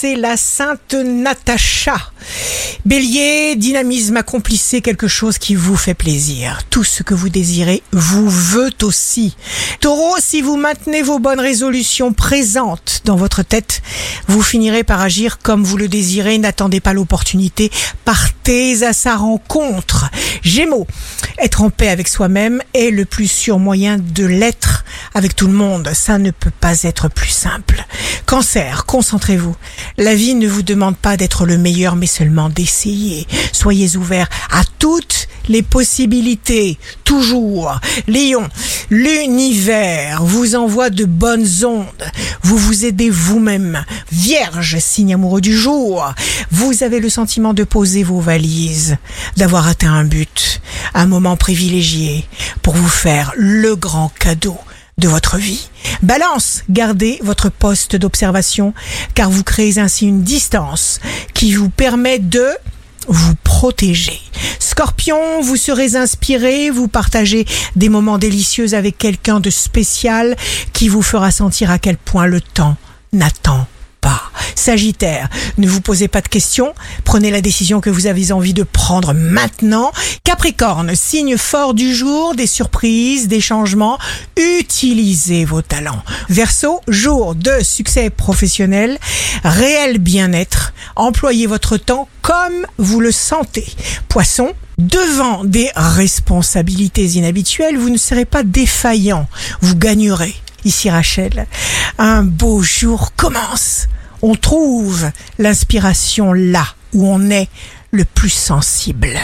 c'est la Sainte Natacha. Bélier, dynamisme, accomplissez quelque chose qui vous fait plaisir. Tout ce que vous désirez vous veut aussi. Taureau, si vous maintenez vos bonnes résolutions présentes dans votre tête, vous finirez par agir comme vous le désirez. N'attendez pas l'opportunité. Partez à sa rencontre. Gémeaux, être en paix avec soi-même est le plus sûr moyen de l'être avec tout le monde. Ça ne peut pas être plus simple. Cancer, concentrez-vous. La vie ne vous demande pas d'être le meilleur, mais seulement d'essayer. Soyez ouvert à toutes les possibilités, toujours. Lion, l'univers vous envoie de bonnes ondes. Vous vous aidez vous-même. Vierge, signe amoureux du jour. Vous avez le sentiment de poser vos valises, d'avoir atteint un but, un moment privilégié pour vous faire le grand cadeau de votre vie. Balance, gardez votre poste d'observation car vous créez ainsi une distance qui vous permet de vous protéger. Scorpion, vous serez inspiré, vous partagez des moments délicieux avec quelqu'un de spécial qui vous fera sentir à quel point le temps n'attend. Sagittaire, ne vous posez pas de questions, prenez la décision que vous avez envie de prendre maintenant. Capricorne, signe fort du jour, des surprises, des changements, utilisez vos talents. Verseau, jour de succès professionnel, réel bien-être, employez votre temps comme vous le sentez. Poisson, devant des responsabilités inhabituelles, vous ne serez pas défaillant, vous gagnerez. Ici Rachel, un beau jour commence. On trouve l'inspiration là où on est le plus sensible.